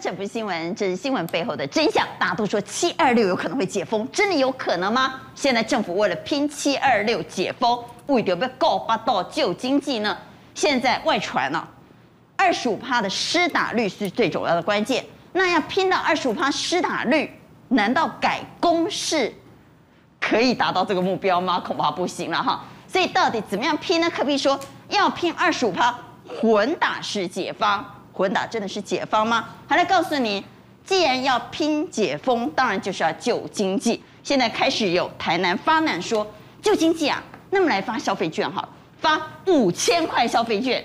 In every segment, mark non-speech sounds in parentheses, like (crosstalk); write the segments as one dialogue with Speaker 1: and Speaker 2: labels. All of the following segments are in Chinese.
Speaker 1: 这不是新闻，这是新闻背后的真相。大家都说七二六有可能会解封，真的有可能吗？现在政府为了拼七二六解封，为了要搞巴到救经济呢？现在外传了，二十五趴的施打率是最重要的关键。那要拼到二十五趴施打率，难道改公式可以达到这个目标吗？恐怕不行了哈。所以到底怎么样拼呢？可比说要拼二十五趴混打式解方。混打真的是解方吗？还来告诉你，既然要拼解封，当然就是要救经济。现在开始有台南发难说救经济啊，那么来发消费券好了，发五千块消费券。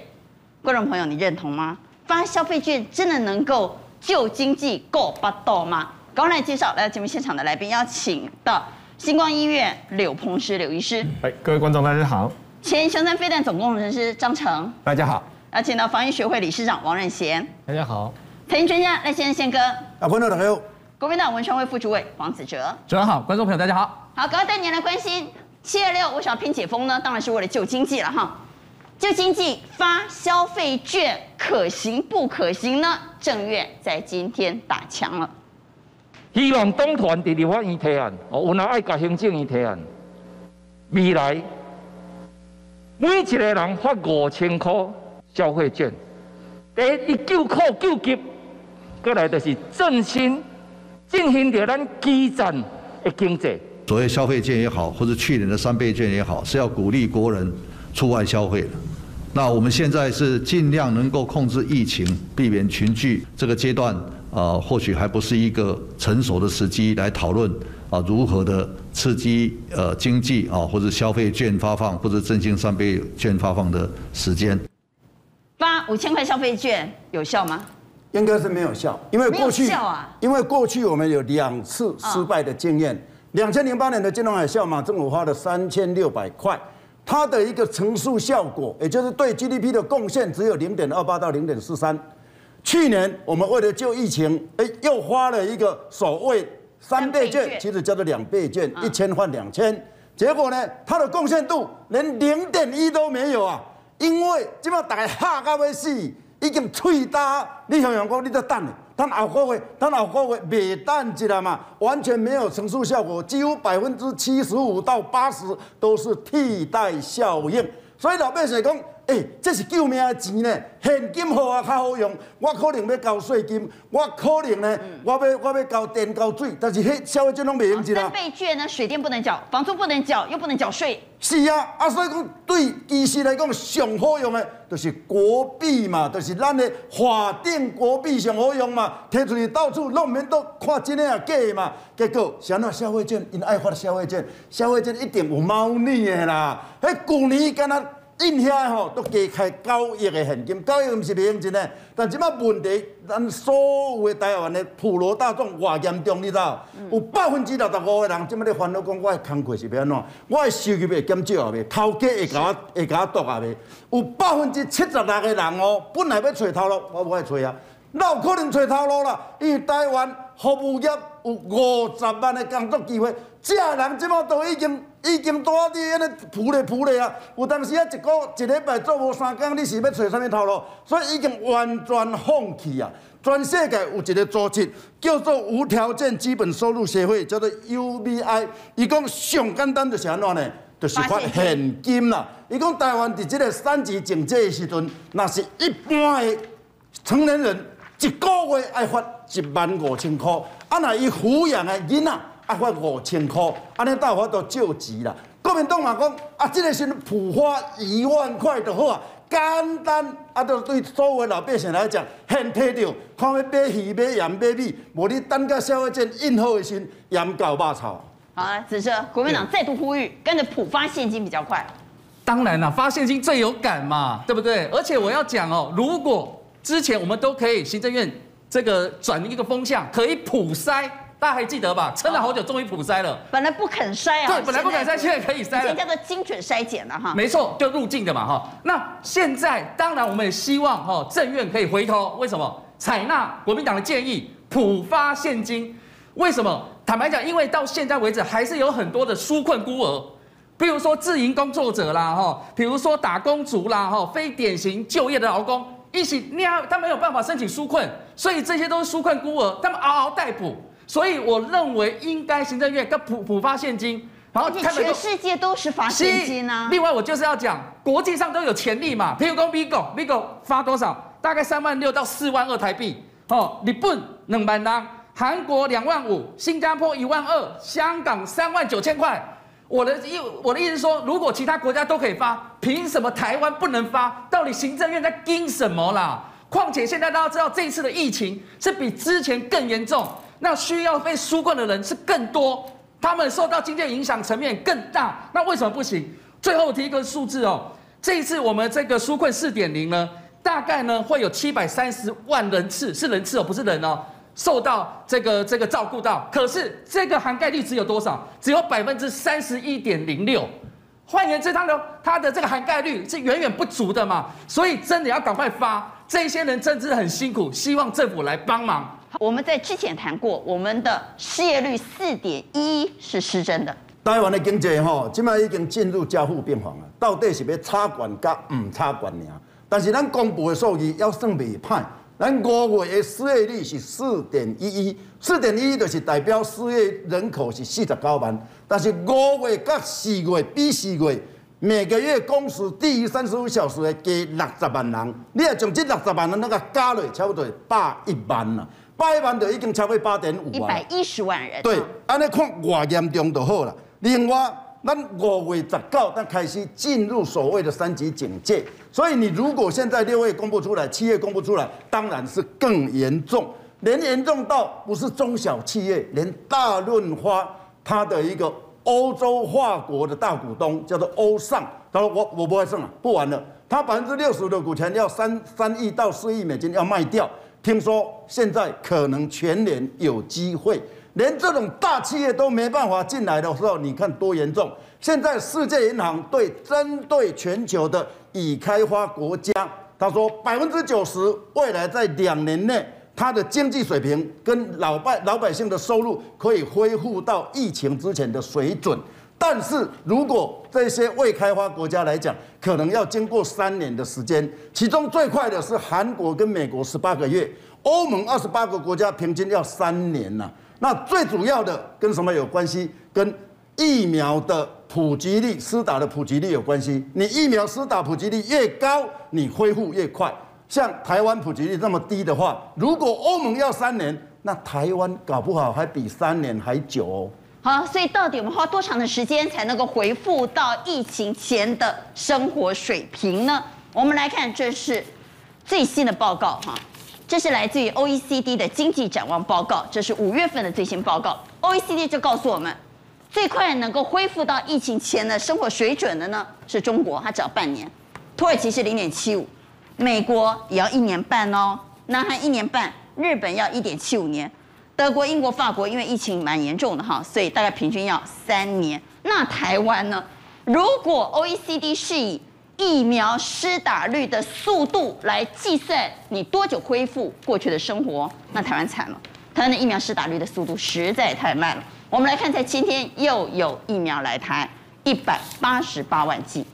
Speaker 1: 观众朋友，你认同吗？发消费券真的能够救经济够巴到吗？赶快来介绍来节目现场的来宾，邀请到星光医院柳鹏师柳医师。
Speaker 2: 哎，各位观众大家好。
Speaker 1: 前雄山飞弹总工程师张成。
Speaker 2: 大家好。
Speaker 1: 邀请到防疫学会理事长王任贤，
Speaker 2: 大家好；
Speaker 1: 财经专家赖先生宪哥，
Speaker 3: 啊，观众大家好；
Speaker 1: 国民党文传会副主委黄子哲，
Speaker 4: 主持人好，观众朋友大家好。
Speaker 1: 好，赶快带您来关心七月六为什么要拼解封呢？当然是为了救经济了哈。救经济发消费券可行不可行呢？正月在今天打枪了，
Speaker 5: 希望党团在立法院提案，哦，有哪爱甲行政院提案，未来每一个人发五千块。消费券，第一，救苦救急，过来就是振兴，振兴着咱基层的经济。
Speaker 6: 所谓消费券也好，或者去年的三倍券也好，是要鼓励国人出外消费的。那我们现在是尽量能够控制疫情，避免群聚。这个阶段啊，或许还不是一个成熟的时机来讨论啊，如何的刺激呃经济啊，或者消费券发放，或者振兴三倍券发放的时间。
Speaker 1: 发五千块消费券有效吗？
Speaker 3: 应该是没有效，因为过去，
Speaker 1: 啊，
Speaker 3: 因为过去我们有两次失败的经验。两千零八年的金融海啸嘛，政府花了三千六百块，它的一个乘数效果，也就是对 GDP 的贡献只有零点二八到零点四三。去年我们为了救疫情，哎，又花了一个所谓三倍券，其实叫做两倍券，一千换两千，结果呢，它的贡献度连零点一都没有啊。因为即马大家吓到要死，已经喙焦。你想想讲，你在等，等后个月，等后个月袂等一下嘛，完全没有乘数效果，几乎百分之七十五到八十都是替代效应。所以老百姓讲。诶、欸，这是救命的钱呢，现金好啊，较好用。我可能要交税金，我可能呢，嗯、我要我要交电交水，但是迄消费券拢袂用钱啦。三
Speaker 1: 倍券呢，水电不能缴，房租不能缴，又不能缴税。
Speaker 3: 是啊，啊，所以讲对其实来讲上好用的，就是国币嘛，就是咱的法定国币上好用嘛，摕出去到处拢免都看真的啊假的嘛。结果啥那消费券，因爱发消费券，消费券一定有猫腻的啦。迄旧年敢若。印遐吼都加开九亿的现金，九亿毋是袂用钱的。但即摆问题，咱所有的台湾的普罗大众偌严重，你知道？有百分之六十五的人即摆咧烦恼讲，我的工课是要安怎？我的收入会减少啊未？头家会甲我会甲我剁啊未？有百分之七十六的人哦，本来要找头路，我无爱找啊，哪有可能找头路啦？因为台湾服务业有五十万的工作机会，这人即么都已经。已经多啲安尼扑咧扑咧啊！有当时啊，一个一礼拜做无三工，你是要找啥物头路？所以已经完全放弃啊！全世界有一个组织叫做无条件基本收入协会，叫做 UBI。伊讲上简单就是安怎呢？就是发现金啦。伊讲台湾伫这个三级警戒的时阵，那是一般的成年人一个月爱发一万五千块，啊那伊抚养的囡仔。啊，发五千块，安尼大法都救急啦。国民党嘛讲，啊，这个是普发一万块就好啊，简单。啊，都对所有老百姓来讲，很体贴。看要买鱼、买盐、买米，无你等个消费券印好的时，盐搞肉炒。
Speaker 1: 好啊，子哲，国民党再度呼吁，跟着普发现金比较快。
Speaker 4: 当然啦，发现金最有感嘛，对不对？而且我要讲哦，如果之前我们都可以行政院这个转一个风向，可以普筛。大家还记得吧？撑了好久，终于普筛了。
Speaker 1: 本来不肯筛啊。
Speaker 4: 对，本来不肯筛，现在可以筛了。
Speaker 1: 现在叫做精准筛检了哈。
Speaker 4: 没错，就入境的嘛哈。那现在当然我们也希望哈，政院可以回头。为什么？采纳国民党的建议，普发现金。为什么？坦白讲，因为到现在为止，还是有很多的纾困孤儿，比如说自营工作者啦哈，比如说打工族啦哈，非典型就业的劳工。一起，你他没有办法申请纾困，
Speaker 7: 所以这些都是纾困孤儿，他们嗷嗷待哺。所以我认为应该行政院跟普普发现金，
Speaker 1: 然后全世界都是发现金啊。
Speaker 7: 另外我就是要讲，国际上都有潜力嘛。譬如说 Vigo，Vigo 发多少？大概三万六到四万二台币。哦，日本两万人，韩国两万五，新加坡一万二，香港三万九千块。我的意我的意思是说，如果其他国家都可以发，凭什么台湾不能发？到底行政院在盯什么啦？况且现在大家知道，这一次的疫情是比之前更严重，那需要被纾困的人是更多，他们受到经济影响层面更大。那为什么不行？最后提一个数字哦，这一次我们这个纾困四点零呢，大概呢会有七百三十万人次，是人次哦，不是人哦。受到这个这个照顾到，可是这个涵盖率只有多少？只有百分之三十一点零六。换言之，它的它的这个涵盖率是远远不足的嘛。所以真的要赶快发，这些人真的是很辛苦，希望政府来帮忙。
Speaker 1: 我们在之前谈过，我们的失业率四点一是失真的。
Speaker 3: 台湾的经济哈，现在已经进入加护病房了，到底是要插管甲唔插管呢？但是咱公布的数据要算未歹。咱五月的失业率是四点一一，四点一一就是代表失业人口是四十九万。但是五月到四月比四月，每个月工时低于三十五小时的加六十万人。你要将这六十万人那个加落，差不多百一万了，百一万就已经超过八点五万。
Speaker 1: 一百一十万人。
Speaker 3: 对，安尼看偌严重就好了。另外。咱五月十九，咱开始进入所谓的三级警戒，所以你如果现在六月公布出来，七月公布出来，当然是更严重，连严重到不是中小企业，连大润发它的一个欧洲化国的大股东叫做欧尚，他说我我不会剩了，不玩了，他百分之六十的股权要三三亿到四亿美金要卖掉，听说现在可能全年有机会。连这种大企业都没办法进来的时候，你看多严重！现在世界银行对针对全球的已开发国家，他说百分之九十未来在两年内，它的经济水平跟老百老百姓的收入可以恢复到疫情之前的水准。但是如果这些未开发国家来讲，可能要经过三年的时间，其中最快的是韩国跟美国十八个月，欧盟二十八个国家平均要三年呐。那最主要的跟什么有关系？跟疫苗的普及率、施打的普及率有关系。你疫苗施打普及率越高，你恢复越快。像台湾普及率这么低的话，如果欧盟要三年，那台湾搞不好还比三年还久哦。
Speaker 1: 好，所以到底我们花多长的时间才能够恢复到疫情前的生活水平呢？我们来看，这是最新的报告哈。这是来自于 OECD 的经济展望报告，这是五月份的最新报告。OECD 就告诉我们，最快能够恢复到疫情前的生活水准的呢，是中国，它只要半年；土耳其是零点七五，美国也要一年半哦，南韩一年半，日本要一点七五年，德国、英国、法国因为疫情蛮严重的哈，所以大概平均要三年。那台湾呢？如果 OECD 是以疫苗施打率的速度来计算，你多久恢复过去的生活？那台湾惨了，台湾的疫苗施打率的速度实在太慢了。我们来看，在今天又有疫苗来台，一百八十八万剂。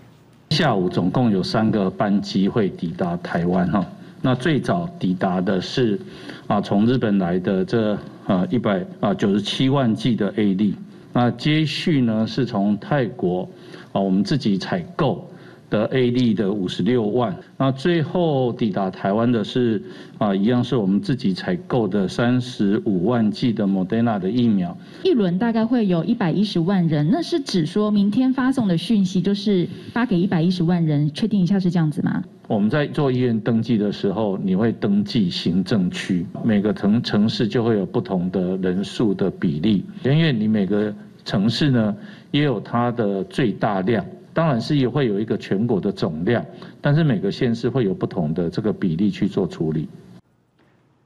Speaker 2: 下午总共有三个班机会抵达台湾哈，那最早抵达的是啊从日本来的这啊一百啊九十七万剂的 A 粒那接续呢是从泰国啊我们自己采购。的 A 利的五十六万，那最后抵达台湾的是啊，一样是我们自己采购的三十五万剂的 Moderna 的疫苗。
Speaker 8: 一轮大概会有一百一十万人，那是指说明天发送的讯息就是发给一百一十万人，确定一下是这样子吗？
Speaker 2: 我们在做医院登记的时候，你会登记行政区，每个城城市就会有不同的人数的比例，因为你每个城市呢也有它的最大量。当然是也会有一个全国的总量，但是每个县市会有不同的这个比例去做处理。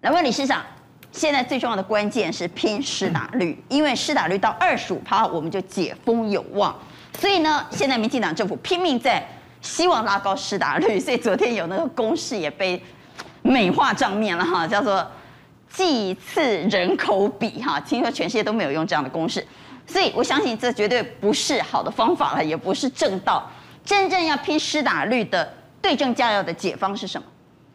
Speaker 1: 来问理事长，现在最重要的关键是拼施打率，因为施打率到二十五趴，我们就解封有望。所以呢，现在民进党政府拼命在希望拉高施打率，所以昨天有那个公式也被美化账面了哈，叫做剂次人口比哈，听说全世界都没有用这样的公式。所以我相信这绝对不是好的方法了，也不是正道。真正要拼施打率的对症下药的解方是什么？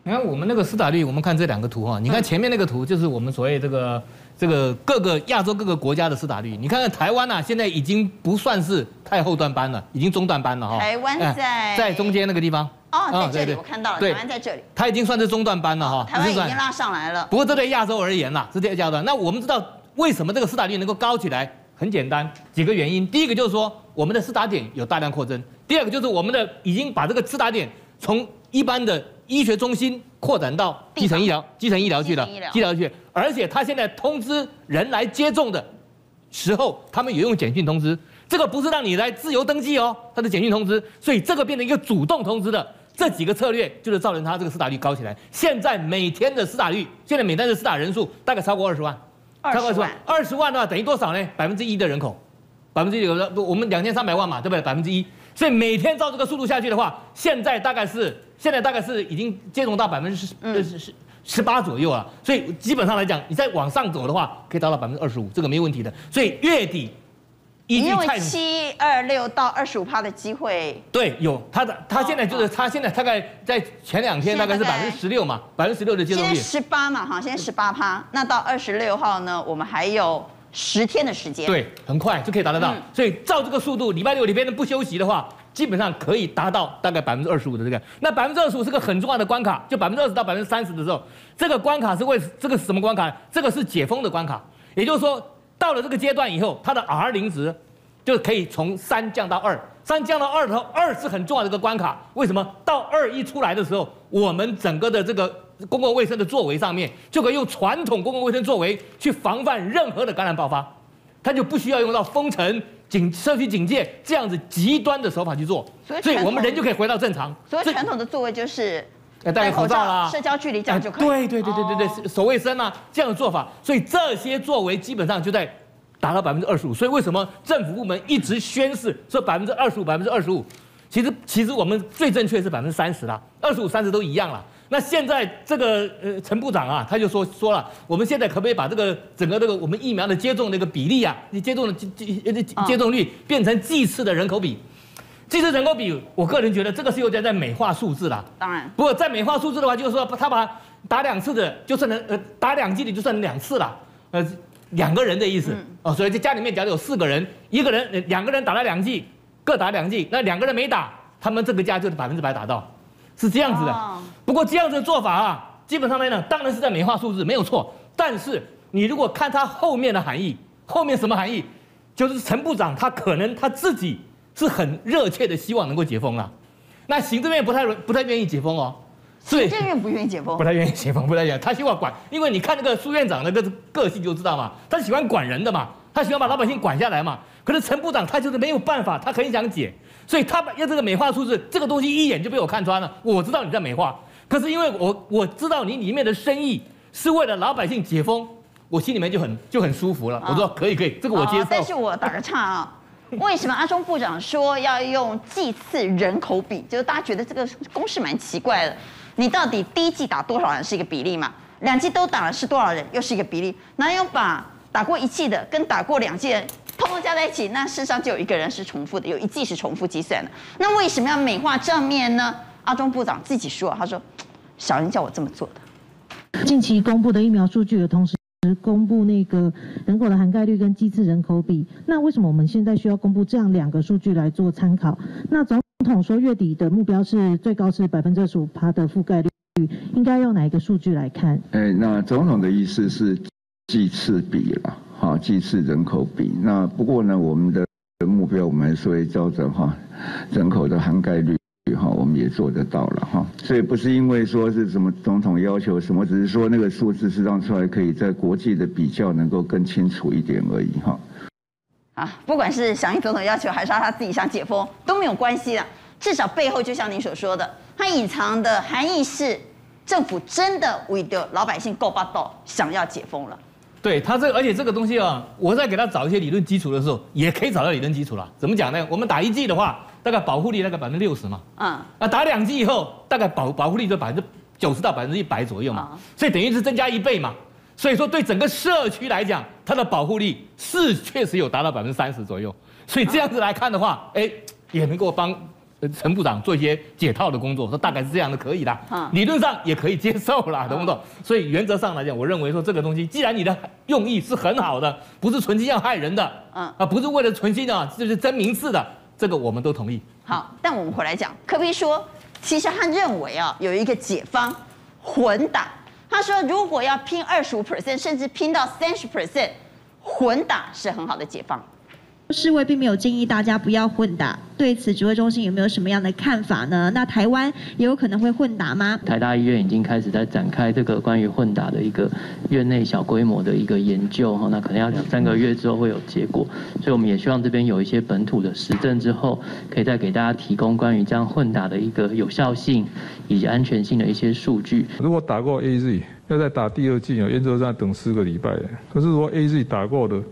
Speaker 4: 你看我们那个施打率，我们看这两个图哈，你看前面那个图就是我们所谓这个这个各个亚洲各个国家的施打率，你看看台湾呐，现在已经不算是太后段班了，已经中段班了哈。
Speaker 1: 台湾在
Speaker 4: 在中间那个地方。
Speaker 1: 哦，在这里我看到了，台湾在这里。
Speaker 4: 它已经算是中段班了哈。
Speaker 1: 台湾已经拉上来了。
Speaker 4: 不过这对亚洲而言呐，是这个阶段。那我们知道为什么这个施打率能够高起来？很简单，几个原因。第一个就是说我们的施打点有大量扩增。第二个就是我们的已经把这个施打点从一般的医学中心扩展到基层医疗、基层医疗去了，医疗去。而且他现在通知人来接种的时候，他们也用简讯通知，这个不是让你来自由登记哦，他的简讯通知，所以这个变成一个主动通知的。这几个策略就是造成他这个施打率高起来。现在每天的施打率，现在每天的施打人数大概超过二十万，超过二十万，二十万的话等于多少呢？百分之一的人口，百分之一我们两千三百万嘛，对不对？百分之一。所以每天照这个速度下去的话，现在大概是现在大概是已经接种到百分之十十十十八左右了。所以基本上来讲，你再往上走的话，可以达到百分之二十五，这个没问题的。所以月底，
Speaker 1: 你用七二六到二十五趴的机会，
Speaker 4: 对，有他的，他现在就是他现在大概在前两天大概是百分之十六嘛，百分之十六的接种率，
Speaker 1: 十八嘛，哈，现在十八趴，那到二十六号呢，我们还有。十天的时间，
Speaker 4: 对，很快就可以达得到。嗯、所以照这个速度，礼拜六、礼拜天不休息的话，基本上可以达到大概百分之二十五的这个。那百分之二十五是个很重要的关卡，就百分之二十到百分之三十的时候，这个关卡是为这个是什么关卡？这个是解封的关卡。也就是说，到了这个阶段以后，它的 R 零值就可以从三降到二，三降到二的时候，二是很重要的一个关卡。为什么？到二一出来的时候，我们整个的这个。公共卫生的作为上面，就可以用传统公共卫生作为去防范任何的感染爆发，它就不需要用到封城、警社区警戒这样子极端的手法去做，所以我们人就可以回到正常。
Speaker 1: 所以传统的作为就是
Speaker 4: 戴口罩啦，
Speaker 1: 社交距离这样就可以。
Speaker 4: 对对对对对对，守卫生啊这样的做法，所以这些作为基本上就在达到百分之二十五。所以为什么政府部门一直宣示说百分之二十五、百分之二十五？其实其实我们最正确是百分之三十啦，二十五、三十都一样啦。那现在这个呃陈部长啊，他就说说了，我们现在可不可以把这个整个这个我们疫苗的接种那个比例啊，你接种的接接接种率变成剂次的人口比，剂次人口比，我个人觉得这个是有点在美化数字啦。
Speaker 1: 当然，
Speaker 4: 不过在美化数字的话，就是说他把打两次的就算能呃打两剂的就算两次了，呃两个人的意思哦，所以在家里面假如有四个人，一个人两个人打了两剂，各打两剂，那两个人没打，他们这个家就是百分之百打到。是这样子的，不过这样子的做法啊，基本上来讲，当然是在美化数字，没有错。但是你如果看它后面的含义，后面什么含义？就是陈部长他可能他自己是很热切的希望能够解封啊，那行政院不太不太愿意解封哦。
Speaker 1: 行政院不愿意解封，
Speaker 4: 不太愿意解封，不太愿意，他希望管，因为你看那个苏院长那个个性就知道嘛，他喜欢管人的嘛，他喜欢把老百姓管下来嘛。可是陈部长他就是没有办法，他很想解。所以他把要这个美化数字，这个东西一眼就被我看穿了。我知道你在美化，可是因为我我知道你里面的深意是为了老百姓解封，我心里面就很就很舒服了。我说可以可以，这个我接受。
Speaker 1: 但是我打个岔啊，为什么阿中部长说要用剂次人口比？就是大家觉得这个公式蛮奇怪的。你到底第一季打多少人是一个比例嘛？两季都打了是多少人又是一个比例？哪有把打过一季的跟打过两季的？通通加在一起，那事实上就有一个人是重复的，有一季是重复计算的。那为什么要美化账面呢？阿中部长自己说，他说：“小英叫我这么做的。”
Speaker 9: 近期公布的疫苗数据的同时公布那个人口的涵盖率跟剂次人口比。那为什么我们现在需要公布这样两个数据来做参考？那总统说月底的目标是最高是百分之二十五趴的覆盖率，应该用哪一个数据来看？
Speaker 10: 哎，那总统的意思是剂次比了。啊，剂次人口比。那不过呢，我们的目标我们还是会照着哈人口的涵盖率哈，我们也做得到了哈。所以不是因为说是什么总统要求什么，只是说那个数字是让出来可以在国际的比较能够更清楚一点而已哈。
Speaker 1: 啊，不管是响应总统要求，还是他自己想解封，都没有关系的。至少背后就像您所说的，它隐藏的含义是政府真的为的老百姓够霸道，想要解封了。
Speaker 4: 对他这个，而且这个东西啊，我在给他找一些理论基础的时候，也可以找到理论基础了。怎么讲呢？我们打一剂的话，大概保护率大概百分之六十嘛。嗯。啊，打两剂以后，大概保保护率就百分之九十到百分之一百左右嘛。所以等于是增加一倍嘛。所以说对整个社区来讲，它的保护力是确实有达到百分之三十左右。所以这样子来看的话，哎，也能够帮陈部长做一些解套的工作，说大概是这样的，可以的，理论上也可以接受啦，懂不懂？所以原则上来讲，我认为说这个东西，既然你的用意是很好的，不是存心要害人的，嗯啊，不是为了存心的，就是争名次的，这个我们都同意。
Speaker 1: 好，但我们回来讲，科比说，其实他认为啊，有一个解方混打，他说如果要拼二十五 percent，甚至拼到三十 percent，混打是很好的解方。
Speaker 11: 世卫并没有建议大家不要混打，对此指挥中心有没有什么样的看法呢？那台湾也有可能会混打吗？
Speaker 12: 台大医院已经开始在展开这个关于混打的一个院内小规模的一个研究哈，那可能要两三个月之后会有结果，所以我们也希望这边有一些本土的实证之后，可以再给大家提供关于这样混打的一个有效性以及安全性的一些数据。
Speaker 13: 如果打过 AZ，要再打第二剂哦，原则上等四个礼拜。可是如果 AZ 打过的。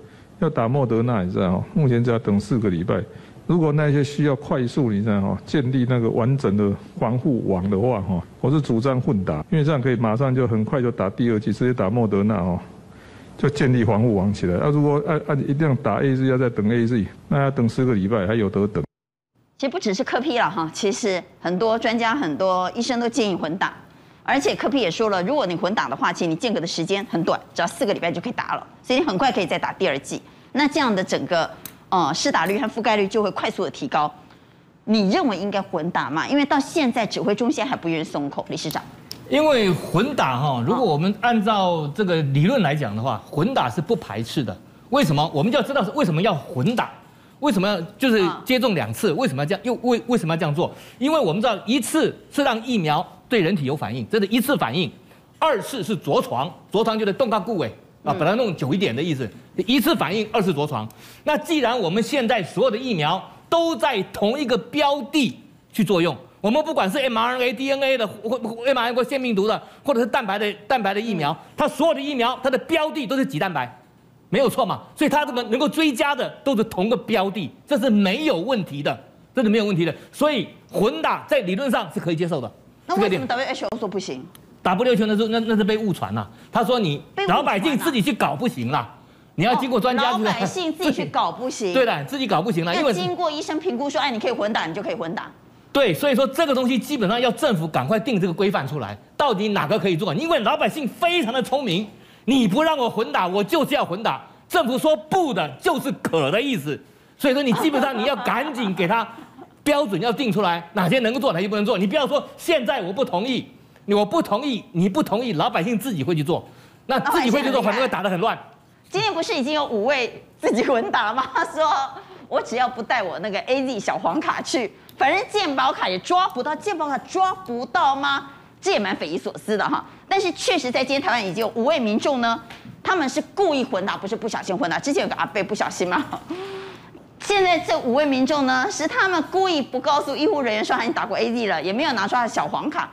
Speaker 13: 要打莫德纳，你知道目前只要等四个礼拜。如果那些需要快速，你知道哈，建立那个完整的防护网的话哈，我是主张混打，因为这样可以马上就很快就打第二剂，直接打莫德纳哦，就建立防护网起来。那如果按按一定要打 AZ，要再等 AZ，那要等四个礼拜，还有得等。
Speaker 1: 其实不只是科批了哈，其实很多专家、很多医生都建议混打。而且柯 P 也说了，如果你混打的话，其实你间隔的时间很短，只要四个礼拜就可以打了，所以你很快可以再打第二剂。那这样的整个呃施打率和覆盖率就会快速的提高。你认为应该混打吗？因为到现在指挥中心还不愿意松口，理事长。
Speaker 4: 因为混打哈，如果我们按照这个理论来讲的话，混打是不排斥的。为什么？我们就要知道是为什么要混打？为什么要就是接种两次？为什么要这样？又为为什么要这样做？因为我们知道一次是让疫苗。对人体有反应，这是一次反应；二次是着床，着床就是动到固位啊，把它弄久一点的意思。一次反应，二次着床。那既然我们现在所有的疫苗都在同一个标的去作用，我们不管是 mRNA、DNA 的，或 mRNA 或腺病毒的，或者是蛋白的蛋白的疫苗，它所有的疫苗它的标的都是棘蛋白，没有错嘛？所以它这个能够追加的都是同个标的，这是没有问题的，这是没有问题的。所以混打在理论上是可以接受的。
Speaker 1: 那为什么 WHO 说不行
Speaker 4: ？WHO 那是那那是被误传了。他说你老百姓自己去搞不行了，你要经过专家。
Speaker 1: 老百姓自己去搞不行。(laughs)
Speaker 4: 对的，自己搞不行了，因为
Speaker 1: 经过医生评估说，哎，你可以混打，你就可以混打。
Speaker 4: 对，所以说这个东西基本上要政府赶快定这个规范出来，到底哪个可以做？因为老百姓非常的聪明，你不让我混打，我就是要混打。政府说不的，就是可的意思。所以说你基本上你要赶紧给他。标准要定出来，哪些能够做，哪些不能做。你不要说现在我不同意，我不同意，你不同意，老百姓自己会去做，那自己会去做，反正会打得很乱。
Speaker 1: 今天不是已经有五位自己混打了吗？他说我只要不带我那个 AZ 小黄卡去，反正健保卡也抓不到，健保卡抓不到吗？这也蛮匪夷所思的哈。但是确实在今天台湾已经有五位民众呢，他们是故意混打，不是不小心混打。之前有个阿贝不小心嘛。现在这五位民众呢，是他们故意不告诉医护人员说他已经打过 AZ 了，也没有拿出他的小黄卡。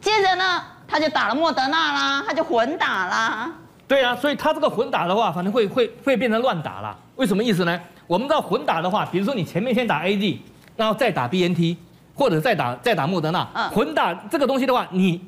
Speaker 1: 接着呢，他就打了莫德纳啦，他就混打啦。
Speaker 4: 对啊，所以他这个混打的话，反正会会会变成乱打啦。为什么意思呢？我们知道混打的话，比如说你前面先打 AZ，然后再打 BNT，或者再打再打莫德纳。嗯。混打这个东西的话，你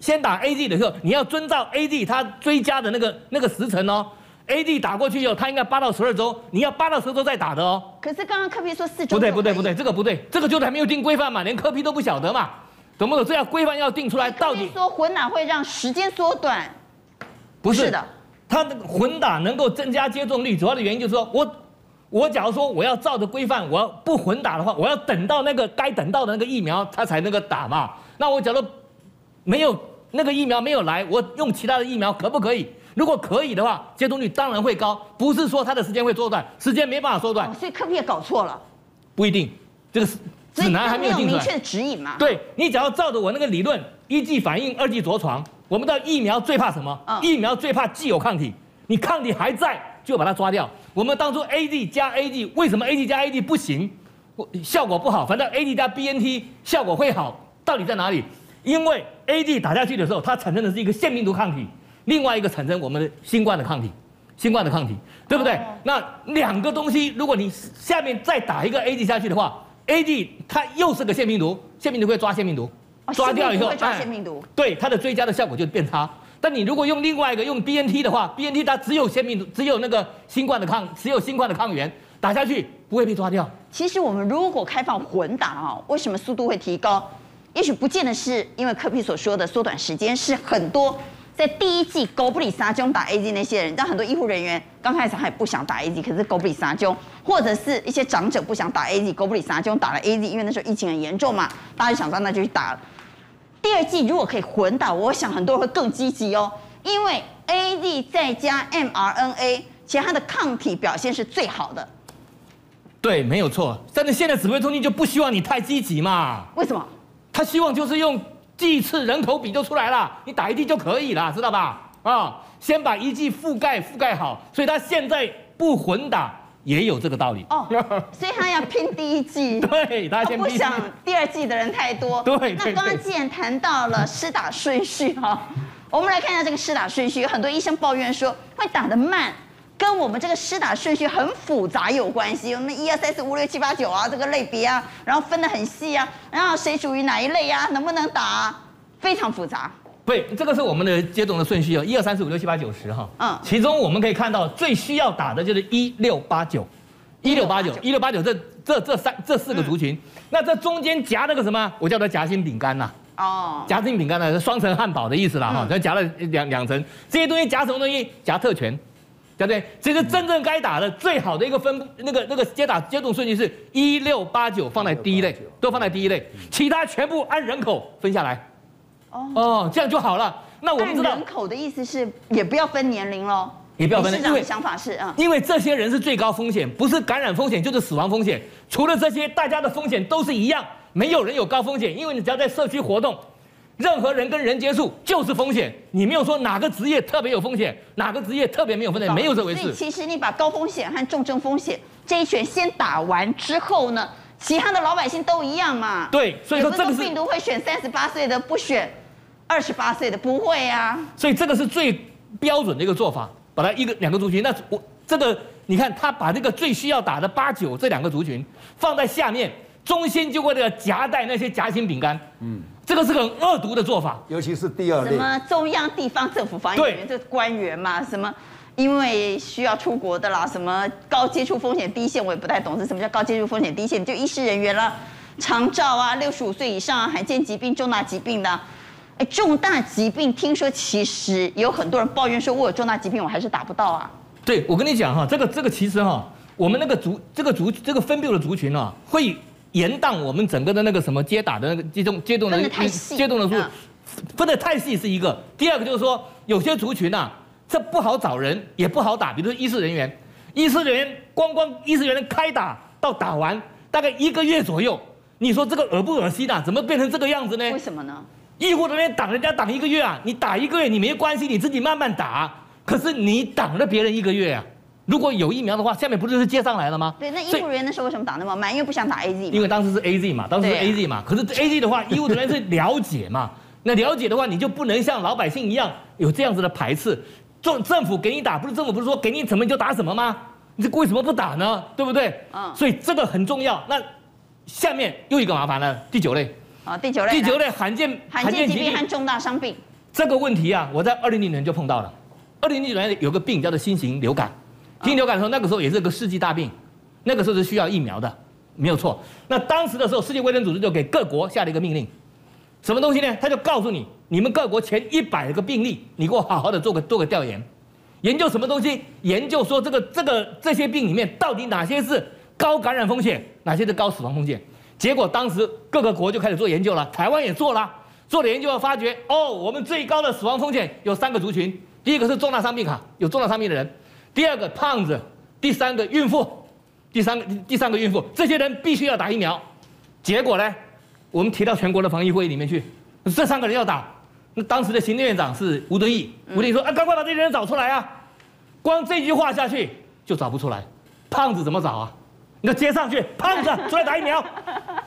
Speaker 4: 先打 AZ 的时候，你要遵照 AZ 它追加的那个那个时程哦。A D 打过去以后，他应该八到十二周，你要八到十二周再打的哦。
Speaker 1: 可是刚刚科比说四周。
Speaker 4: 不对不对不对，这个不对，这个就是还没有定规范嘛，连科比都不晓得嘛，懂不懂？这要规范要定出来，到底
Speaker 1: 说混打会让时间缩短？
Speaker 4: 不是的，他的混打能够增加接种率，主要的原因就是说我我假如说我要照着规范，我要不混打的话，我要等到那个该等到的那个疫苗，他才那个打嘛。那我假如没有那个疫苗没有来，我用其他的疫苗可不可以？如果可以的话，接种率当然会高。不是说它的时间会缩短，时间没办法缩短。
Speaker 1: 所以科比也搞错了，
Speaker 4: 不一定。这个指南还没有定出来。
Speaker 1: 明确的指引嘛？
Speaker 4: 对，你只要照着我那个理论，一剂反应，二剂着床。我们知道疫苗最怕什么？嗯、疫苗最怕既有抗体，你抗体还在就把它抓掉。我们当初 A D 加 A D，为什么 A D 加 A D 不行？效果不好。反正 A D 加 B N T 效果会好，到底在哪里？因为 A D 打下去的时候，它产生的是一个腺病毒抗体。另外一个产生我们的新冠的抗体，新冠的抗体，对不对？哦、那两个东西，如果你下面再打一个 A D 下去的话，A D 它又是个腺病毒，腺病毒会抓腺病毒，
Speaker 1: 哦、
Speaker 4: 抓掉以后，
Speaker 1: 会抓腺病毒，
Speaker 4: 对它的追加的效果就变差。但你如果用另外一个用 B N T 的话，B N T 它只有腺病毒，只有那个新冠的抗，只有新冠的抗原打下去，不会被抓掉。
Speaker 1: 其实我们如果开放混打啊，为什么速度会提高？也许不见得是因为科比所说的缩短时间，是很多在第一季狗不理撒娇打 A Z 那些人，但很多医护人员刚开始还不想打 A Z，可是狗不理撒娇，或者是一些长者不想打 A Z，狗不理撒娇打了 A Z，因为那时候疫情很严重嘛，大家就想说那就去打了。第二季如果可以混打，我想很多人会更积极哦，因为 A Z 再加 mRNA，其实它的抗体表现是最好的。
Speaker 4: 对，没有错。但是现在指挥中心就不希望你太积极嘛？
Speaker 1: 为什么？
Speaker 4: 他希望就是用剂次人口比就出来了，你打一剂就可以了，知道吧？啊，先把一剂覆盖覆盖好，所以他现在不混打也有这个道理
Speaker 1: 哦。所以他要拼第一剂，(laughs)
Speaker 4: 对，他先
Speaker 1: 不想第二剂的人太多。(laughs)
Speaker 4: 对，
Speaker 1: 那刚刚既然谈到了施打顺序哈，我们来看一下这个施打顺序，有很多医生抱怨说会打得慢。跟我们这个施打顺序很复杂有关系，我们一二三四五六七八九啊，这个类别啊，然后分得很细啊，然后谁属于哪一类啊，能不能打啊，非常复杂。
Speaker 4: 对，这个是我们的接种的顺序哦，一二三四五六七八九十哈。
Speaker 1: 嗯。
Speaker 4: 其中我们可以看到最需要打的就是一六八九，一六八九，一六八九这这这三这四个族群，嗯、那这中间夹那个什么，我叫它夹心饼干呐。
Speaker 1: 哦。夹
Speaker 4: 心饼干呢是双层汉堡的意思啦哈，它、嗯、夹了两两层，这些东西夹什么东西？夹特权。对不对？这个真正该打的最好的一个分那个那个接打接种顺序是一六八九放在第一类，都放在第一类，其他全部按人口分下来。哦哦，这样就好了。那我们知道
Speaker 1: 人口的意思是也不要分年龄喽，
Speaker 4: 也不要分年龄。因为
Speaker 1: 想法是啊，
Speaker 4: 因为这些人是最高风险，不是感染风险就是死亡风险。除了这些，大家的风险都是一样，没有人有高风险，因为你只要在社区活动。任何人跟人接触就是风险，你没有说哪个职业特别有风险，哪个职业特别没有风险，没有这回事。
Speaker 1: 所以其实你把高风险和重症风险这一拳先打完之后呢，其他的老百姓都一样嘛。
Speaker 4: 对，所以说这个是
Speaker 1: 病毒会选三十八岁的，不选二十八岁的，不会啊。
Speaker 4: 所以这个是最标准的一个做法，把它一个两个族群，那我这个你看他把这个最需要打的八九这两个族群放在下面，中心就为了夹带那些夹心饼干。嗯。这个是个很恶毒的做法，
Speaker 3: 尤其是第二类。
Speaker 1: 什么中央地方政府防疫人员，这官员嘛？什么因为需要出国的啦？什么高接触风险第一线，我也不太懂是什么叫高接触风险第一线？就医师人员啦，长照啊，六十五岁以上、啊、罕见疾病、重大疾病的。哎，重大疾病听说其实有很多人抱怨说，我有重大疾病，我还是打不到啊。
Speaker 4: 对，我跟你讲哈，这个这个其实哈，我们那个族这个族这个分布的族群啊，会。延宕我们整个的那个什么接打的那个接种接种的接种的数，分得太细是一个。第二个就是说，有些族群啊，这不好找人，也不好打。比如说医师人员，医师人员光光医师人员开打到打完大概一个月左右，你说这个恶不恶心啊？怎么变成这个样子呢？
Speaker 1: 为什么呢？
Speaker 4: 医护人员挡人家挡一个月啊，你打一个月你没关系，你自己慢慢打。可是你挡了别人一个月啊。如果有疫苗的话，下面不就是接上来了吗？
Speaker 1: 对，那医护人员那时候为什么打那么慢？因为不想打 A Z。
Speaker 4: 因为当时是 A Z 嘛，当时是 A Z 嘛。可是 A Z 的话，(laughs) 医务人员是了解嘛。那了解的话，你就不能像老百姓一样有这样子的排斥。政政府给你打，不是政府不是说给你什么你就打什么吗？你这为什么不打呢？对不对？嗯。所以这个很重要。那下面又一个麻烦了，第九类。
Speaker 1: 啊，第九类。
Speaker 4: 第九类罕见
Speaker 1: 罕见疾病和重大伤病。
Speaker 4: 这个问题啊，我在二零零年就碰到了。二零零年有个病叫做新型流感。听流感的时候，那个时候也是个世纪大病，那个时候是需要疫苗的，没有错。那当时的时候，世界卫生组织就给各国下了一个命令，什么东西呢？他就告诉你，你们各国前一百个病例，你给我好好的做个做个调研，研究什么东西？研究说这个这个这些病里面到底哪些是高感染风险，哪些是高死亡风险？结果当时各个国就开始做研究了，台湾也做了，做了研究后发觉，哦，我们最高的死亡风险有三个族群，第一个是重大伤病卡，有重大伤病的人。第二个胖子，第三个孕妇，第三个第三个孕妇，这些人必须要打疫苗。结果呢，我们提到全国的防疫会议里面去，这三个人要打。那当时的行政院长是吴敦义，吴敦义说：“啊，赶快把这些人找出来啊！”光这句话下去就找不出来。胖子怎么找啊？你要接上去，胖子出来打疫苗，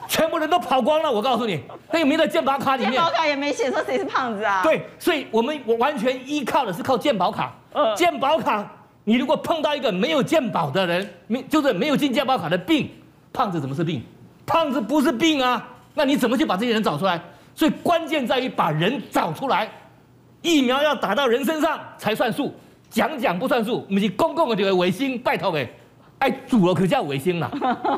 Speaker 4: 全部人都跑光了。我告诉你，他有没有在健保卡里面？
Speaker 1: 健保卡也没写说谁是胖子啊。
Speaker 4: 对，所以我们我完全依靠的是靠健保卡。嗯，健保卡。你如果碰到一个没有健保的人，没就是没有进健保卡的病，胖子怎么是病？胖子不是病啊，那你怎么去把这些人找出来？所以关键在于把人找出来，疫苗要打到人身上才算数，讲讲不算数。我们是公共的这个卫星拜托给哎，主流可叫卫星啦。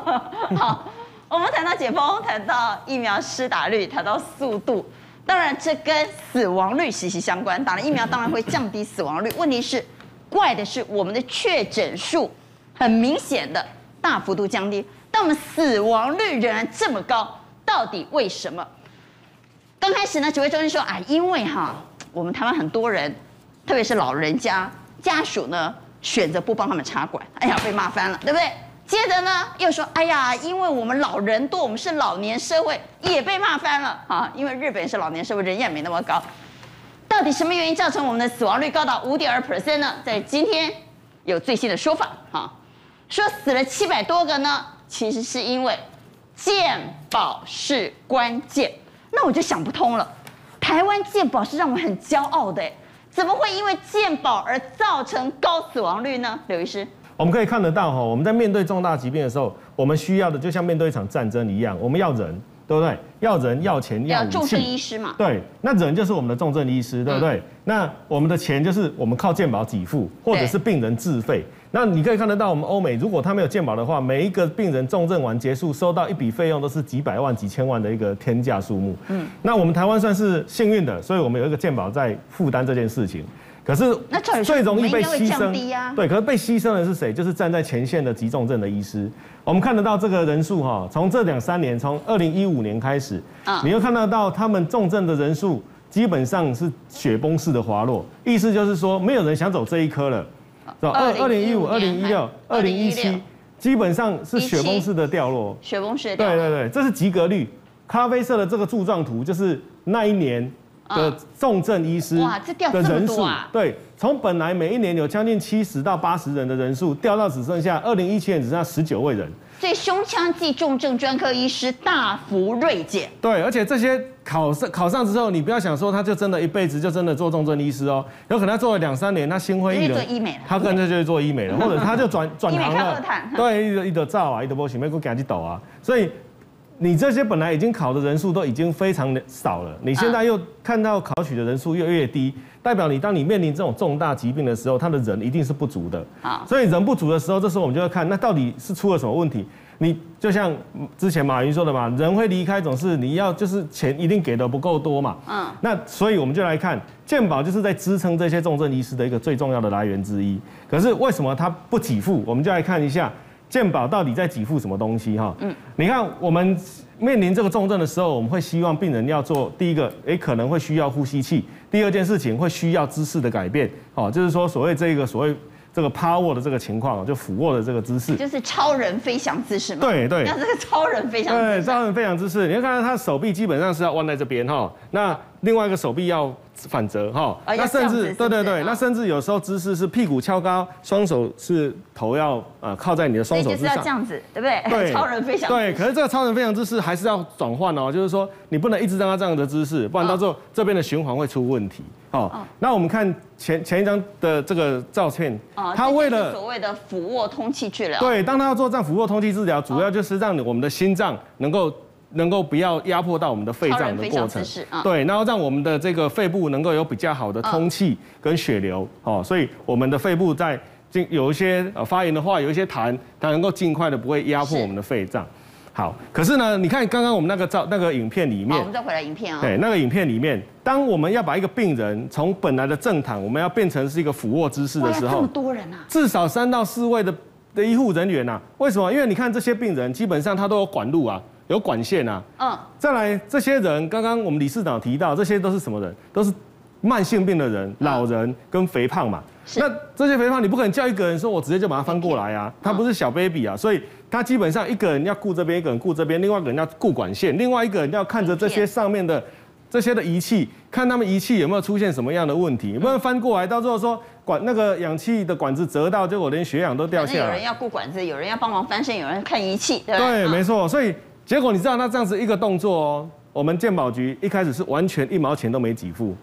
Speaker 4: (laughs)
Speaker 1: 好，我们谈到解封，谈到疫苗施打率，谈到速度，当然这跟死亡率息息相关。打了疫苗当然会降低死亡率，问题是怪的是我们的确诊数很明显的大幅度降低，但我们死亡率仍然这么高，到底为什么？刚开始呢，指挥中心说啊，因为哈，我们台湾很多人，特别是老人家家属呢，选择不帮他们插管，哎呀，被骂翻了，对不对？接着呢，又说，哎呀，因为我们老人多，我们是老年社会，也被骂翻了啊，因为日本是老年社会，人也没那么高。到底什么原因造成我们的死亡率高达五点二 percent 呢？在今天有最新的说法，哈，说死了七百多个呢，其实是因为健保是关键。那我就想不通了，台湾健保是让我们很骄傲的，怎么会因为健保而造成高死亡率呢？刘医师，
Speaker 14: 我们可以看得到哈，我们在面对重大疾病的时候，我们需要的就像面对一场战争一样，我们要人。对不对？要人要钱要。
Speaker 1: 重症医师嘛。
Speaker 14: 对，那人就是我们的重症医师，对不对？嗯、那我们的钱就是我们靠健保给付，或者是病人自费。那你可以看得到，我们欧美如果他没有健保的话，每一个病人重症完结束，收到一笔费用都是几百万、几千万的一个天价数目。嗯。那我们台湾算是幸运的，所以我们有一个健保在负担这件事情。可是最容易被牺牲，对，可是被牺牲的是谁？就是站在前线的急重症的医师。我们看得到这个人数哈，从这两三年，从二零一五年开始，你又看得到他们重症的人数基本上是雪崩式的滑落，意思就是说没有人想走这一科了，是吧？二二零一五、二零一六、二零一七，基本上是雪崩式的掉落，
Speaker 1: 雪崩式的掉落。
Speaker 14: 对对对，这是及格率。咖啡色的这个柱状图就是那一年。的重症医师的人数，对，从本来每一年有将近七十到八十人的人数，掉到只剩下二零一七年只剩下十九位人。
Speaker 1: 所以胸腔暨重症专科医师大幅锐减。
Speaker 14: 对，而且这些考上考上之后，你不要想说他就真的一辈子就真的做重症医师哦，有可能他做了两三年，他心灰意冷，
Speaker 1: 做医美了，
Speaker 14: 他干脆就去做医美了，或者他就转 (laughs) 转行了。对，一个一个照啊，一德波形，没给我赶紧抖啊，所以。你这些本来已经考的人数都已经非常的少了，你现在又看到考取的人数越越低，代表你当你面临这种重大疾病的时候，他的人一定是不足的。啊，所以人不足的时候，这时候我们就要看那到底是出了什么问题。你就像之前马云说的嘛，人会离开总是你要就是钱一定给的不够多嘛。嗯，那所以我们就来看健保就是在支撑这些重症医师的一个最重要的来源之一。可是为什么他不给付？我们就来看一下。健保到底在给付什么东西？哈，嗯，你看我们面临这个重症的时候，我们会希望病人要做第一个，诶，可能会需要呼吸器；第二件事情会需要姿势的改变，哦，就是说所谓这个所谓这个趴卧的这个情况，就俯卧的这个姿势，
Speaker 1: 就是超人飞翔姿势嘛。
Speaker 14: 对对，
Speaker 1: 那这个超人飞翔
Speaker 14: 对，超人飞翔姿势，你会看到他手臂基本上是要弯在这边哈，那另外一个手臂要。反折哈，那甚至对对对，那甚至有时候姿势是屁股翘高，双手是头要呃靠在你的双手之上，
Speaker 1: 就是要这样子，对不对？
Speaker 14: 对，(laughs)
Speaker 1: 超人飞翔。
Speaker 14: 对，可是这个超人飞翔姿势还是要转换哦，就是说你不能一直让他这样的姿势，不然到时候这边的循环会出问题。哦，那我们看前前一张的这个照片，他为了
Speaker 1: 所谓的俯卧通气治疗，
Speaker 14: 对，当他要做这样俯卧通气治疗，主要就是让我们的心脏能够。能够不要压迫到我们的肺脏的过程，对，然后让我们的这个肺部能够有比较好的通气跟血流，哦，所以我们的肺部在进有一些呃发炎的话，有一些痰，它能够尽快的不会压迫我们的肺脏。好，可是呢，你看刚刚我们那个照那个影片里面，
Speaker 1: 我们再回来影片啊，
Speaker 14: 对，那个影片里面，当我们要把一个病人从本来的正躺，我们要变成是一个俯卧姿势的时候，
Speaker 1: 这么多人啊，
Speaker 14: 至少三到四位的的医护人员啊，为什么？因为你看这些病人基本上他都有管路啊。有管线啊，嗯，再来这些人，刚刚我们理事长提到，这些都是什么人？都是慢性病的人、老人跟肥胖嘛。那这些肥胖，你不可能叫一个人说，我直接就把他翻过来啊，他不是小 baby 啊，所以他基本上一个人要顾这边，一个人顾这边，另外一个人要顾管线，另外一个人要看着这些上面的这些的仪器，看他们仪器有没有出现什么样的问题，不然翻过来？到最后说管那个氧气的管子折到，结果连血氧都掉下来。
Speaker 1: 有人要顾管子，有人要帮忙翻身，有人看仪器，对，
Speaker 14: 对，没错，所以。结果你知道那这样子一个动作哦，我们鉴宝局一开始是完全一毛钱都没给付，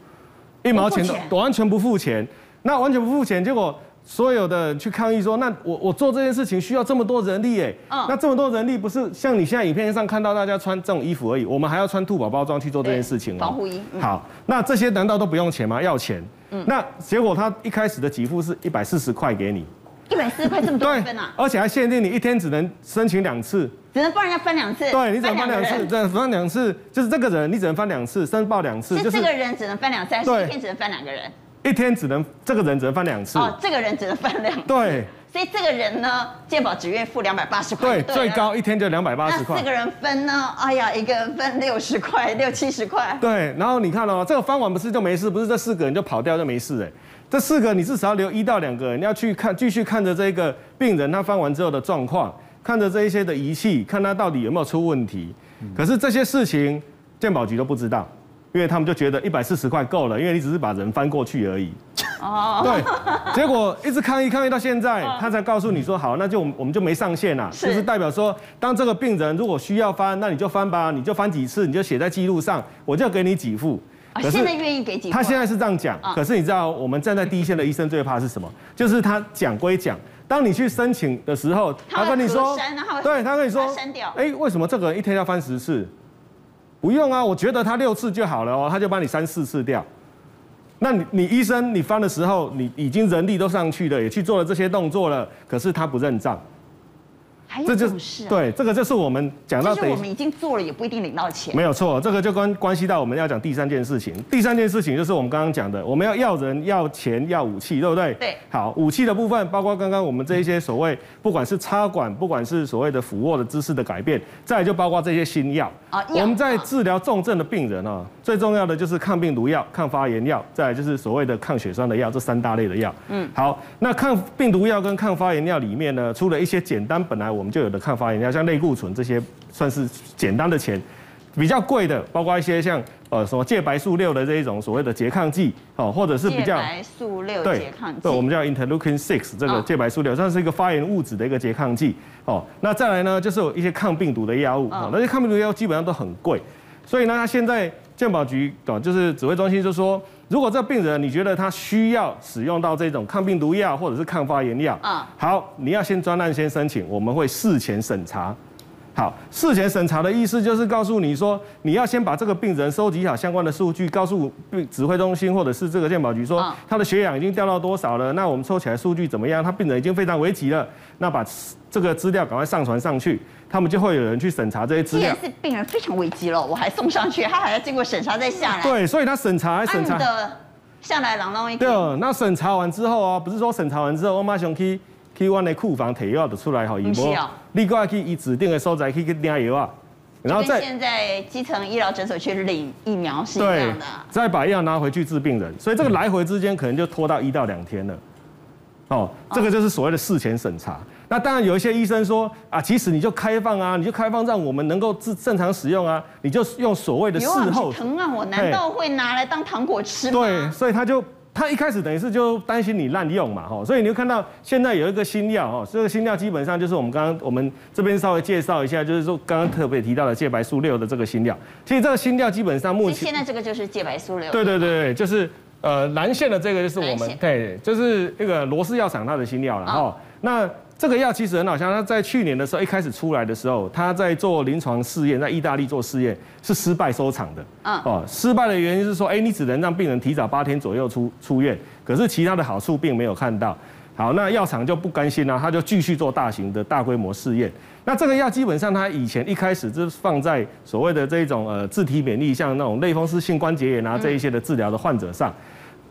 Speaker 14: 一毛钱都完全不付钱，那完全不付钱，结果所有的人去抗议说，那我我做这件事情需要这么多人力哎，那这么多人力不是像你现在影片上看到大家穿这种衣服而已，我们还要穿兔宝包装去做这件事情
Speaker 1: 防护衣。
Speaker 14: 好，那这些难道都不用钱吗？要钱。那结果他一开始的给付是一百四十块给你，
Speaker 1: 一百四十块这么多分啊？
Speaker 14: 而且还限定你一天只能申请两次，
Speaker 1: 只能帮人家翻两次。
Speaker 14: 对，你只能翻两次，对，翻两次，就是这个人你只能翻两次，申报两次。
Speaker 1: 是这个人只能翻两次，还是一天只能翻两个人？
Speaker 14: 一天只能这个人只能翻两次。
Speaker 1: 哦，这个人只能翻两次。
Speaker 14: 对。
Speaker 1: 所以这个人呢，健保只愿付两百八十块。对，
Speaker 14: 最高一天就两百八十块。
Speaker 1: 那四个人分呢？哎呀，一个人分六十块，六七十块。
Speaker 14: 对，然后你看哦，这个翻完不是就没事，不是这四个人就跑掉就没事哎。这四个你至少要留一到两个人，你要去看，继续看着这个病人他翻完之后的状况，看着这一些的仪器，看他到底有没有出问题。可是这些事情健保局都不知道，因为他们就觉得一百四十块够了，因为你只是把人翻过去而已。哦，(laughs) 对，(laughs) 结果一直抗议抗议到现在，他才告诉你说好，那就我们就没上限了，就是代表说，当这个病人如果需要翻，那你就翻吧，你就翻几次，你就写在记录上，我就给你给付。
Speaker 1: 可是现在愿意给几付？
Speaker 14: 他现在是这样讲，可是你知道，我们站在第一线的医生最怕是什么？就是他讲归讲，当你去申请的时候，他跟你说，对，他跟你说，哎，为什么这个人一天要翻十次？不用啊，我觉得他六次就好了哦，他就帮你删四次掉。那你你医生你翻的时候，你已经人力都上去了，也去做了这些动作了，可是他不认账。
Speaker 1: 这就是
Speaker 14: 对，这个就是我们讲到，
Speaker 1: 就是我们已经做了，也不一定领到钱。
Speaker 14: 没有错，这个就关关系到我们要讲第三件事情。第三件事情就是我们刚刚讲的，我们要要人、要钱、要武器，对不对？
Speaker 1: 对。
Speaker 14: 好，武器的部分包括刚刚我们这一些所谓，不管是插管，不管是所谓的俯卧的姿势的改变，再来就包括这些新药。啊。我们在治疗重症的病人啊，最重要的就是抗病毒药、抗发炎药，再来就是所谓的抗血栓的药，这三大类的药。嗯。好，那抗病毒药跟抗发炎药里面呢，除了一些简单本来我们就有的抗发炎。药像类固醇这些算是简单的钱，比较贵的，包括一些像呃什么介白素六的这一种所谓的拮抗剂哦，或者是比较
Speaker 1: 介白素六拮抗剂，
Speaker 14: 对，我们叫 interleukin six 这个介白素六，算是一个发炎物质的一个拮抗剂哦。那再来呢，就是有一些抗病毒的药物哦，那些抗病毒药物基本上都很贵，所以呢，他现在健保局哦，就是指挥中心就说。如果这病人你觉得他需要使用到这种抗病毒药或者是抗发炎药，啊，好，你要先专案先申请，我们会事前审查。好，事前审查的意思就是告诉你说，你要先把这个病人收集好相关的数据，告诉病指挥中心或者是这个健保局说，他的血氧已经掉到多少了，那我们抽起来数据怎么样？他病人已经非常危急了，那把这个资料赶快上传上去。他们就会有人去审查这些资料。
Speaker 1: 既然是病人非常危急了，我还送上去，他还要经过审查再下来。
Speaker 14: 对，所以他审查还审查
Speaker 1: 的下来，朗朗一。
Speaker 14: 对，那审查完之后啊，不是说审查完之后，我马上去去我的库房提药的出来好，以后立刻去以指定的所在去去领药啊，
Speaker 1: 然后再现在基层医疗诊所去领疫苗是一样的。
Speaker 14: 再把药拿回去治病人，所以这个来回之间可能就拖到一到两天了。哦，这个就是所谓的事前审查。那当然有一些医生说啊，其实你就开放啊，你就开放让我们能够正正常使用啊，你就用所谓的事后
Speaker 1: 疼啊，我难道会拿来当糖果吃吗？
Speaker 14: 对，所以他就他一开始等于是就担心你滥用嘛，哈，所以你就看到现在有一个新药哦，这个新药基本上就是我们刚刚我们这边稍微介绍一下，就是说刚刚特别提到的介白素六的这个新药，其实这个新药基本上目前
Speaker 1: 现在这个就是介白素六，
Speaker 14: 对对对对，就是呃蓝线的这个就是我们对，就是那个罗氏药厂它的新药了哈，那。这个药其实很好像，它在去年的时候一开始出来的时候，它在做临床试验，在意大利做试验是失败收场的。嗯。哦，失败的原因是说，哎，你只能让病人提早八天左右出出院，可是其他的好处并没有看到。好，那药厂就不甘心了，他就继续做大型的大规模试验。那这个药基本上，它以前一开始就是放在所谓的这种呃自体免疫，像那种类风湿性关节炎啊这一些的治疗的患者上。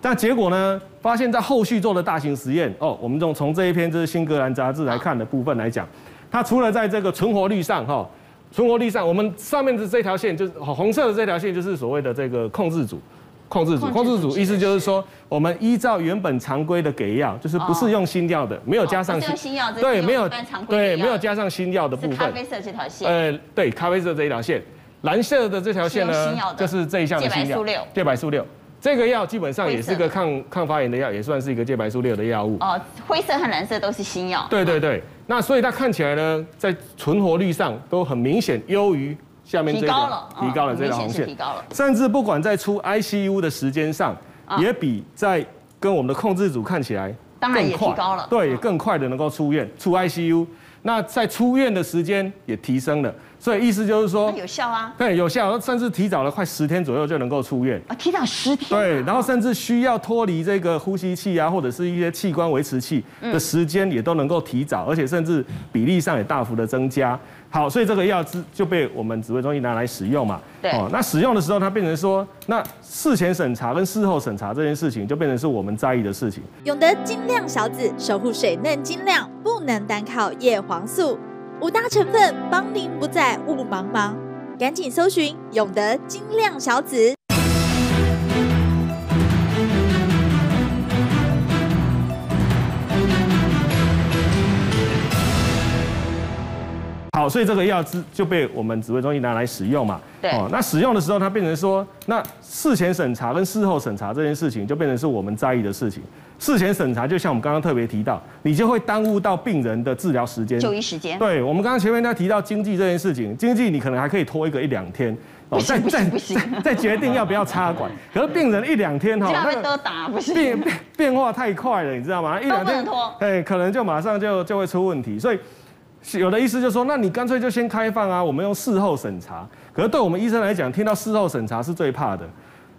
Speaker 14: 但结果呢？发现，在后续做的大型实验哦，我们从从这一篇就是《新格兰杂志》来看的部分来讲，它除了在这个存活率上哈，存活率上，我们上面的这条线就是红色的这条线就是所谓的这个控制组，控制组，控制组，意思就是说，我们依照原本常规的给药，就是不是用新药的，没有加上
Speaker 1: 新药，
Speaker 14: 对，没有对，没有加上新药的部分。
Speaker 1: 咖啡色这条线，
Speaker 14: 呃，对，咖啡色这一条线，蓝色的这条线呢，就是这一项的新药，介白素六。这个药基本上也是个抗抗发炎的药，也算是一个介白素六的药物。
Speaker 1: 哦，灰色和蓝色都是新药。
Speaker 14: 对对对，那所以它看起来呢，在存活率上都很明显优于下面这个，
Speaker 1: 提高了，
Speaker 14: 提高了这条红线，
Speaker 1: 提高了。
Speaker 14: 甚至不管在出 ICU 的时间上，也比在跟我们的控制组看起来
Speaker 1: 当然也提高了，
Speaker 14: 对，也更快的能够出院出 ICU。那在出院的时间也提升了。所以意思就是说，
Speaker 1: 有效啊，
Speaker 14: 对，有效，甚至提早了快十天左右就能够出院
Speaker 1: 啊，提早十天，
Speaker 14: 对，然后甚至需要脱离这个呼吸器啊，或者是一些器官维持器的时间也都能够提早，而且甚至比例上也大幅的增加。好，所以这个药就就被我们指挥中心拿来使用嘛。
Speaker 1: 对，哦，
Speaker 14: 那使用的时候，它变成说，那事前审查跟事后审查这件事情，就变成是我们在意的事情。
Speaker 15: 永德精亮小子守护水嫩精亮，不能单靠叶黄素。五大成分，帮您不再雾茫茫。赶紧搜寻永德精酿小紫。
Speaker 14: 好，所以这个药就就被我们指挥中心拿来使用嘛。
Speaker 1: 对。哦，
Speaker 14: 那使用的时候，它变成说，那事前审查跟事后审查这件事情，就变成是我们在意的事情。事前审查就像我们刚刚特别提到，你就会耽误到病人的治疗时间、
Speaker 1: 就医时间。
Speaker 14: 对，我们刚刚前面在提到经济这件事情，经济你可能还可以拖一个一两天，
Speaker 1: 哦，再再
Speaker 14: 再决定要不要插管。可是病人一两天哈，(laughs)
Speaker 1: 那都打不行，
Speaker 14: 变变变化太快了，你知道吗？一两天拖，哎，可能就马上就就会出问题。所以有的医师就说，那你干脆就先开放啊，我们用事后审查。可是对我们医生来讲，听到事后审查是最怕的。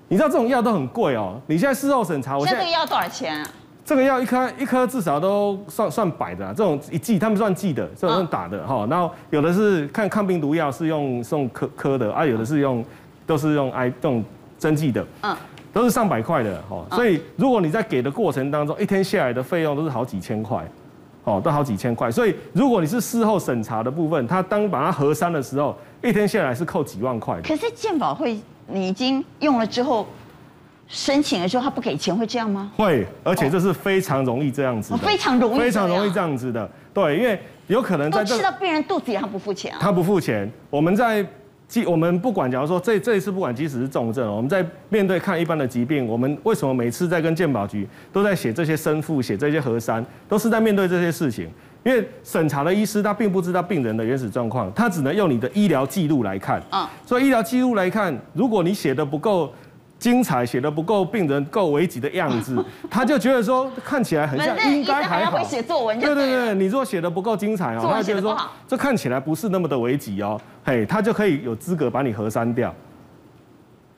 Speaker 14: 你知道这种药都很贵哦，你现在事后审查，我现在
Speaker 1: 这个药多少钱啊？
Speaker 14: 这个药一颗一颗至少都算算百的，这种一剂他们算剂的，这种是打的哈。然后有的是看抗病毒药是用送颗颗的啊，有的是用都是用 I 这种针剂的，嗯，都是上百块的哈。所以如果你在给的过程当中，一天下来的费用都是好几千块，哦，都好几千块。所以如果你是事后审查的部分，他当把它核删的时候，一天下来是扣几万块。
Speaker 1: 可是健保会。你已经用了之后，申请了之后他不给钱会这样吗？
Speaker 14: 会，而且这是非常容易这样子的，
Speaker 1: 非常容易，
Speaker 14: 非常容易这样子的。对，因为有可能在
Speaker 1: 吃到病人肚子里，他不付钱啊。
Speaker 14: 他不付钱。我们在即我们不管，假如说这这一次不管即使是重症，我们在面对看一般的疾病，我们为什么每次在跟健保局都在写这些申复、写这些核酸，都是在面对这些事情。因为审查的医师他并不知道病人的原始状况，他只能用你的医疗记录来看。啊，所以医疗记录来看，如果你写的不够精彩，写的不够病人够危急的样子，(laughs) 他就觉得说看起来很像应该还好。
Speaker 1: 写作文
Speaker 14: 对对对，你如果写的不够精彩哦，他觉得说这看起来不是那么的危急哦，嘿，他就可以有资格把你核删掉。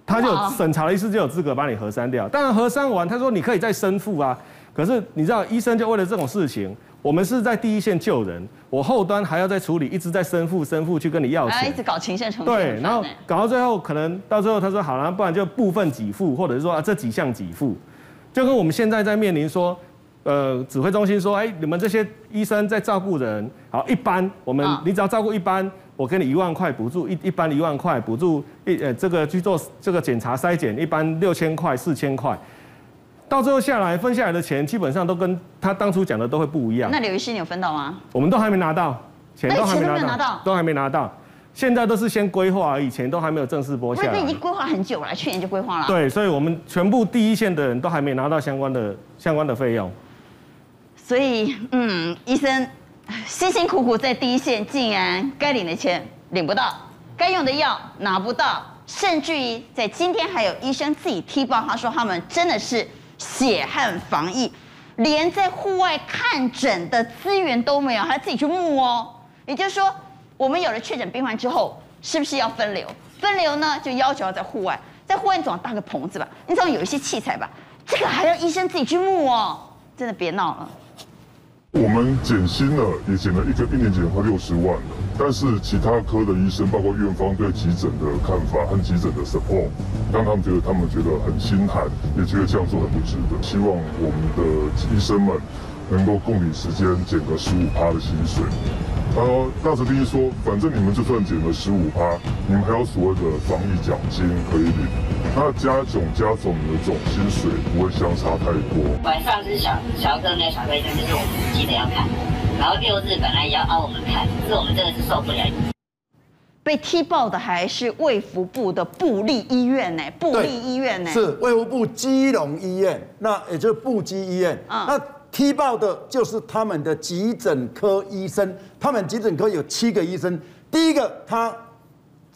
Speaker 14: 他就审查的医师就有资格把你核删掉。当然核删完，他说你可以再申复啊。可是你知道，医生就为了这种事情。我们是在第一线救人，我后端还要再处理，一直在申复申复去跟你要
Speaker 1: 钱，一直搞情线程序。
Speaker 14: 对，然后搞到最后，可能到最后他说好了，不然就部分给付，或者是说啊这几项给付，就跟我们现在在面临说，呃，指挥中心说，哎，你们这些医生在照顾人，好，一般我们你只要照顾一般，我给你一万块补助，一一般一万块补助，一呃这个去做这个检查筛检，一般六千块四千块。到最后下来分下来的钱，基本上都跟他当初讲的都会不一样。
Speaker 1: 那刘医师，你有分到吗？
Speaker 14: 我们都还没拿到，钱都还没拿到，
Speaker 1: 拿到
Speaker 14: 都还没拿到。现在都是先规划而已，钱都还没有正式拨下来。
Speaker 1: 那已经规划很久了，去年就规划了。
Speaker 14: 对，所以我们全部第一线的人都还没拿到相关的相关的费用。
Speaker 1: 所以，嗯，医生辛辛苦苦在第一线，竟然该领的钱领不到，该用的药拿不到，甚至于在今天还有医生自己踢爆，他说他们真的是。血汗防疫，连在户外看诊的资源都没有，还要自己去募哦。也就是说，我们有了确诊病患之后，是不是要分流？分流呢，就要求要在户外，在户外总要搭个棚子吧，你总要有一些器材吧，这个还要医生自己去募哦。真的别闹了。
Speaker 16: 我们减薪了，也减了一个一年减了快六十万了。但是其他科的医生，包括院方对急诊的看法和急诊的 support，让他们觉得他们觉得很心寒，也觉得这样做很不值得。希望我们的医生们能够共理时间，减个十五趴的薪水。呃，大哲第一说，反正你们就算减了十五趴，你们还有所谓的防疫奖金可以领，那加总加总的总薪水不会相差太多。
Speaker 17: 晚上是小小哥没有小哥，就是我们记得要看，然后六日本来要帮我们看，可是我们真的是受不了。
Speaker 1: 被踢爆的还是卫福部的部立医院呢？部立医院呢？
Speaker 3: 是卫福部基隆医院，那也就是部基医院。嗯，那。踢爆的就是他们的急诊科医生，他们急诊科有七个医生。第一个，他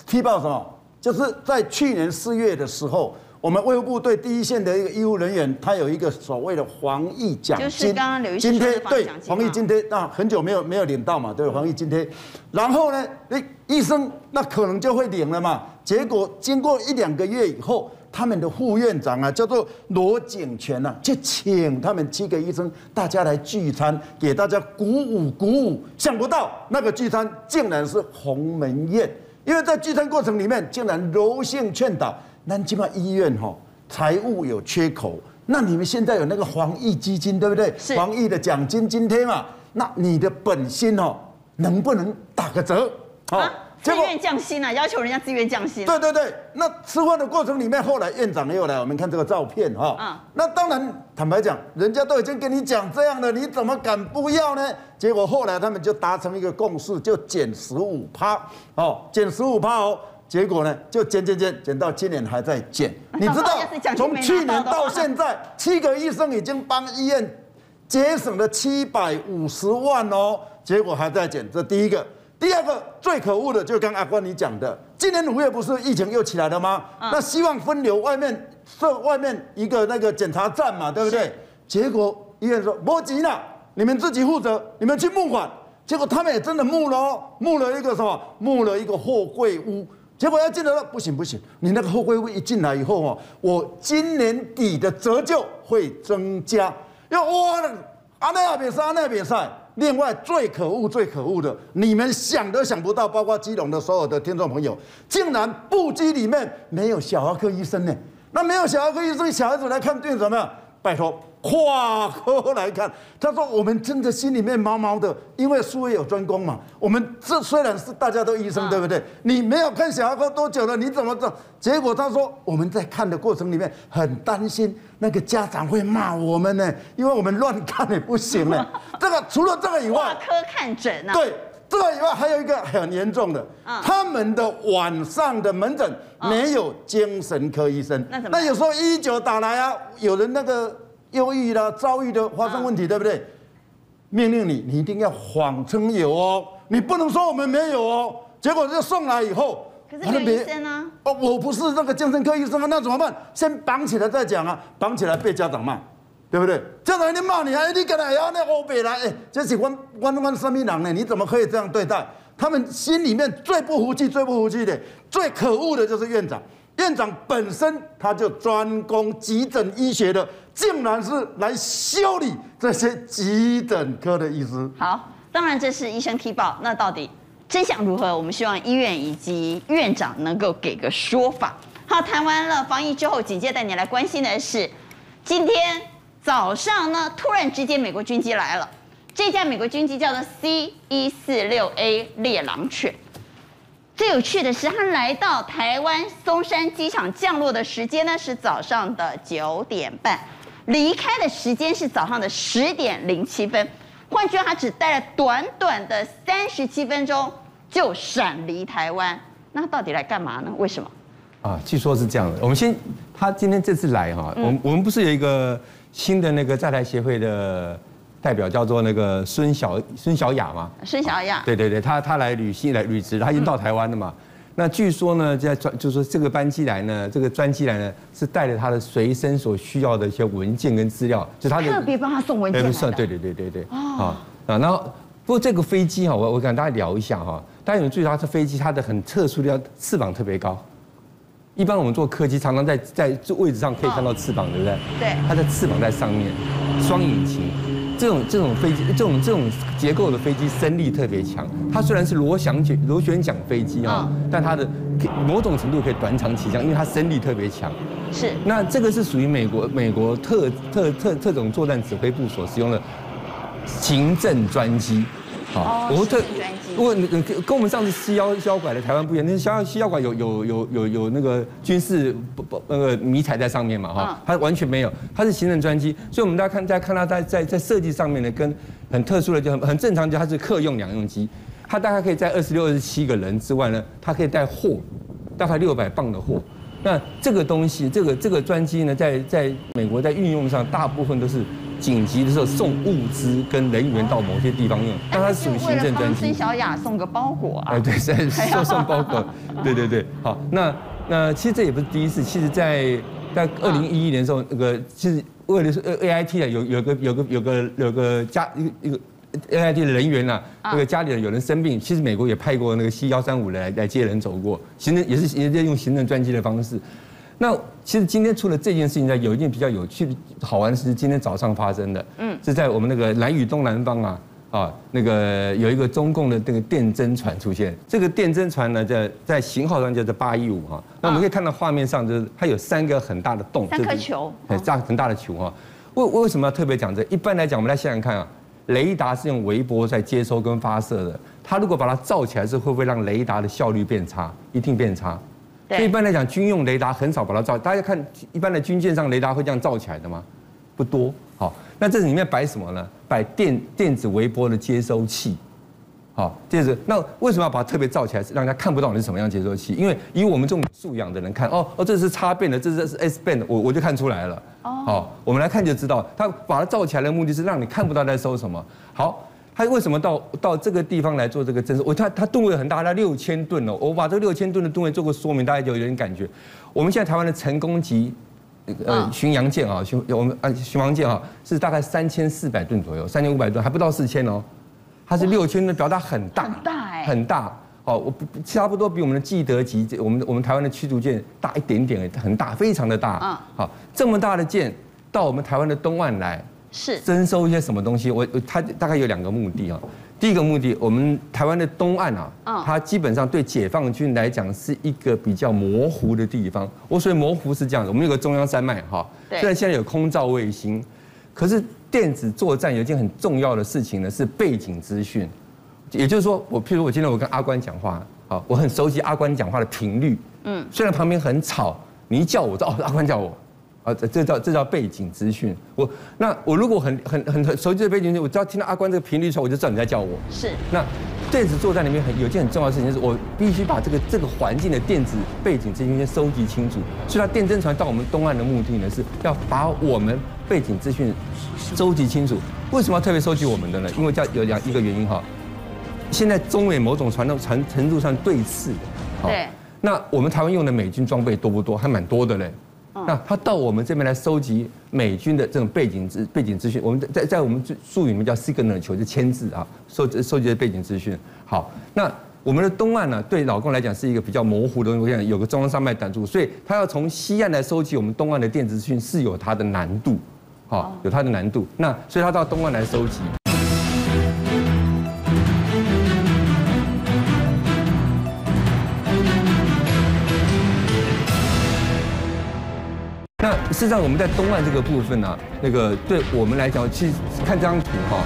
Speaker 3: 踢爆什么？就是在去年四月的时候，我们卫护部对第一线的一个医护人员，他有一个所谓的防疫奖金，
Speaker 1: 就是刚刚刘医师说的防疫奖金。
Speaker 3: 对，防疫津贴，那很久没有没有领到嘛，对，防疫津贴。然后呢，那医生那可能就会领了嘛。结果经过一两个月以后，他们的副院长啊，叫做罗景全啊，就请他们七个医生大家来聚餐，给大家鼓舞鼓舞。想不到那个聚餐竟然是鸿门宴，因为在聚餐过程里面，竟然柔性劝导。南京嘛医院哈财务有缺口，那你们现在有那个防疫基金对不对？是防疫的奖金津贴嘛，那你的本薪哦能不能打个折？
Speaker 1: 啊，自愿降薪啊，要求人家自愿降薪。
Speaker 3: 对对对，那吃饭的过程里面，后来院长又来，我们看这个照片哈。嗯。那当然，坦白讲，人家都已经跟你讲这样了，你怎么敢不要呢？结果后来他们就达成一个共识，就减十五趴，哦，减十五趴哦。结果呢，就减减减减到今年还在减。(laughs) 你知道，从去年到现在，七个医生已经帮医院节省了七百五十万哦。结果还在减，这第一个。第二个最可恶的，就是刚阿关你讲的，今年五月不是疫情又起来了吗？那希望分流外面设外面一个那个检查站嘛，对不对？结果医院说不急了，你们自己负责，你们去募款。结果他们也真的募了哦，募了一个什么？募了一个货柜屋。结果要进来了，不行不行，你那个货柜屋一进来以后哦，我今年底的折旧会增加。要哇，阿内亚比赛，阿内亚比赛。另外最可恶、最可恶的，你们想都想不到，包括基隆的所有的听众朋友，竟然部机里面没有小儿科医生呢？那没有小儿科医生，小孩子来看病怎么样？拜托。跨科来看，他说我们真的心里面毛毛的，因为术业有专攻嘛。我们这虽然是大家都医生，对不对？你没有看小儿科多久了？你怎么知道？结果他说我们在看的过程里面很担心那个家长会骂我们呢，因为我们乱看也不行呢。(laughs) 这个除了这个以外，
Speaker 1: 科看诊啊。
Speaker 3: 对，这个以外还有一个很严重的，他们的晚上的门诊没有精神科医生。那有时候一一九打来啊，有人那个。忧郁啦，遭遇的发生问题，啊、对不对？命令你，你一定要谎称有哦，你不能说我们没有哦。结果就送来以后，
Speaker 1: 可是没医生啊。
Speaker 3: 哦，我不是那个精神科医生啊，那怎么办？先绑起来再讲啊，绑起来被家长骂，对不对？家长一定骂你啊，你跟他要那欧北来，哎，这是关关关什么人呢？你怎么可以这样对待？他们心里面最不服气、最不服气的、最可恶的就是院长。院长本身他就专攻急诊医学的，竟然是来修理这些急诊科的医师。
Speaker 1: 好，当然这是医生踢爆，那到底真相如何？我们希望医院以及院长能够给个说法。好，谈完了防疫之后，紧接着你来关心的是，今天早上呢，突然之间美国军机来了，这架美国军机叫做 C 一四六 A 猎狼犬。最有趣的是，他来到台湾松山机场降落的时间呢是早上的九点半，离开的时间是早上的十点零七分。换句话，他只待了短短的三十七分钟就闪离台湾。那到底来干嘛呢？为什么？
Speaker 18: 啊，据说是这样的。我们先，他今天这次来哈，我们我们不是有一个新的那个在台协会的。代表叫做那个孙小孙小雅嘛，
Speaker 1: 孙小雅，
Speaker 18: 对对对，他他来旅行来履职，他已经到台湾了嘛。那据说呢，在专就是说这个班机来呢，这个专机来呢，是带着他的随身所需要的一些文件跟资料，就他的
Speaker 1: 特别帮他送文件。
Speaker 18: 对对对对对。哦。啊，然后不过这个飞机哈，我我跟大家聊一下哈，大家有注意到这飞机它的很特殊的，要翅膀特别高。一般我们坐客机常常在在位置上可以看到翅膀，对不对？
Speaker 1: 对。
Speaker 18: 它的翅膀在上面，双引擎。这种这种飞机，这种这种结构的飞机，升力特别强。它虽然是螺旋桨螺旋桨飞机啊，但它的某种程度可以短场起降，因为它升力特别强。
Speaker 1: 是。那
Speaker 18: 这个是属于美国美国特特特特种作战指挥部所使用的行政专机。
Speaker 1: 好，我特
Speaker 18: 如果跟跟我们上次西腰西幺拐的台湾不一样，那西幺西幺拐有有有有有那个军事不不那个迷彩在上面嘛哈，它完全没有，它是行政专机，所以我们大家看在看它在在在设计上面呢，跟很特殊的就很很正常，就它是客用两用机，它大概可以在二十六二十七个人之外呢，它可以带货，大概六百磅的货，那这个东西这个这个专机呢，在在美国在运用上大部分都是。紧急的时候送物资跟人员到某些地方用，但它属于行政专机。
Speaker 1: 孙小雅送个包裹啊？
Speaker 18: 哎，对，是 (laughs) 送送包裹。(laughs) 对对对，好，那那其实这也不是第一次，其实在在二零一一年的时候，那个其实为了是 A I T 啊，有有个有个有个有个家一个一个 A I T 的人员呐，那个家里人有人生病，其实美国也派过那个 C 幺三五来来接人走过，行政也是也在用行政专机的方式。那其实今天除了这件事情呢，有一件比较有趣好玩的事，今天早上发生的，嗯，是在我们那个蓝屿东南方啊。啊，那个有一个中共的那个电侦船出现，这个电侦船呢，在在型号上叫做八一五哈。那我们可以看到画面上就是它有三个很大的洞，
Speaker 1: 三颗球，
Speaker 18: 很大很大的球哈。为为什么要特别讲这？一般来讲，我们来想想看啊，雷达是用微波在接收跟发射的，它如果把它罩起来，是会不会让雷达的效率变差？一定变差。所以一般来讲，军用雷达很少把它造。大家看一般的军舰上雷达会这样造起来的吗？不多。好，那这里面摆什么呢？摆电电子微波的接收器，好，接着那为什么要把它特别造起来，让人家看不到你是什么样接收器？因为以我们这种素养的人看，哦哦，这是插变的，这是是 S 变的，我我就看出来了。哦，好，我们来看就知道，它把它造起来的目的是让你看不到在收什么。好，它为什么到到这个地方来做这个侦测？我他他吨位很大，它六千吨哦，我把这个六千吨的吨位做个说明，大家就有点感觉。我们现在台湾的成功级。呃，巡洋舰啊，巡我们啊，巡洋舰啊，是大概三千四百吨左右，三千五百吨还不到四千哦，它是六千吨，表达很大，
Speaker 1: 很大哎，
Speaker 18: 很大。哦，我差不多比我们的基德级，我们我们台湾的驱逐舰大一点点，很大，非常的大。嗯，好，这么大的舰到我们台湾的东岸来，
Speaker 1: 是
Speaker 18: 征收一些什么东西？我它大概有两个目的啊。第一个目的，我们台湾的东岸啊，它基本上对解放军来讲是一个比较模糊的地方。我所以模糊是这样的，我们有个中央山脉哈，虽然现在有空照卫星，可是电子作战有一件很重要的事情呢，是背景资讯。也就是说，我譬如我今天我跟阿关讲话，好，我很熟悉阿关讲话的频率，嗯，虽然旁边很吵，你一叫我，哦，阿关叫我。啊，这这叫这叫背景资讯。我那我如果很很很很熟悉的背景资讯，我只要听到阿关这个频率的时候，我就知道你在叫我。
Speaker 1: 是。
Speaker 18: 那电子作战里面很有一件很重要的事情，就是我必须把这个这个环境的电子背景资讯先收集清楚。所以，它电侦船到我们东岸的目的呢，是要把我们背景资讯收集清楚。为什么要特别收集我们的呢？因为叫有两一个原因哈。现在中美某种传统程程度上对峙。
Speaker 1: 对。
Speaker 18: 那我们台湾用的美军装备多不多？还蛮多的嘞。那他到我们这边来收集美军的这种背景资背景资讯，我们在在我们术语里面叫 signal 球，就签字啊，收收集的背景资讯。好，那我们的东岸呢，对老共来讲是一个比较模糊的东西，有个中央山脉挡住，所以他要从西岸来收集我们东岸的电子资讯是有它的难度，好，有它的难度。那所以他到东岸来收集。事实上，我们在东岸这个部分呢、那个对我们来讲，其实看这张图哈，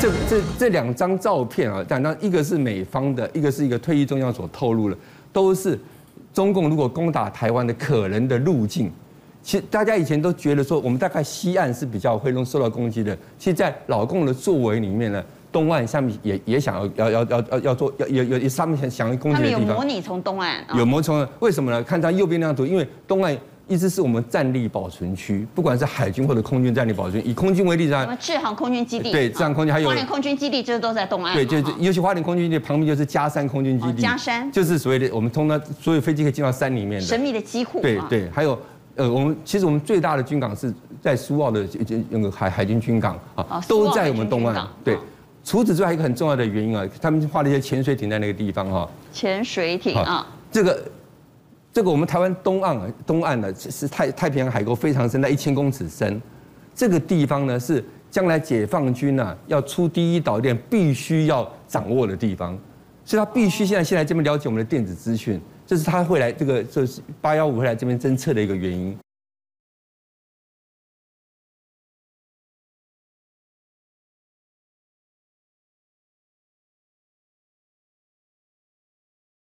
Speaker 18: 这这这两张照片啊，两张一个是美方的，一个是一个退役中将所透露的，都是中共如果攻打台湾的可能的路径。其实大家以前都觉得说，我们大概西岸是比较会容易受到攻击的。其实，在老共的作为里面呢，东岸下面也也想要要要要要要做，要有有上面想想要攻击的地方。
Speaker 1: 他们有模拟从东岸，
Speaker 18: 有模拟从为什么呢？看它右边那张图，因为东岸。意思是我们战力保存区，不管是海军或者空军战力保存。以空军为例，什么
Speaker 1: 志航空军基地？
Speaker 18: 对，制航空军还有
Speaker 1: 花莲空军基地，这都在东岸。
Speaker 18: 对，就尤其花莲空军基地旁边就是嘉山空军基地。
Speaker 1: 嘉山
Speaker 18: 就是所谓的我们通常所有飞机可以进到山里面的
Speaker 1: 神秘的机库。
Speaker 18: 对对，还有呃，我们其实我们最大的军港是在苏澳的那个海海军军港啊，都在我们东岸。对，除此之外，一个很重要的原因啊，他们画了一些潜水艇在那个地方哈。
Speaker 1: 潜水艇啊，
Speaker 18: 这个。这个我们台湾东岸东岸呢，是太太平洋海沟非常深，在一千公尺深。这个地方呢，是将来解放军呢要出第一岛链必须要掌握的地方，所以他必须现在先来这边了解我们的电子资讯，这是他会来这个这是八幺五会来这边侦测的一个原因。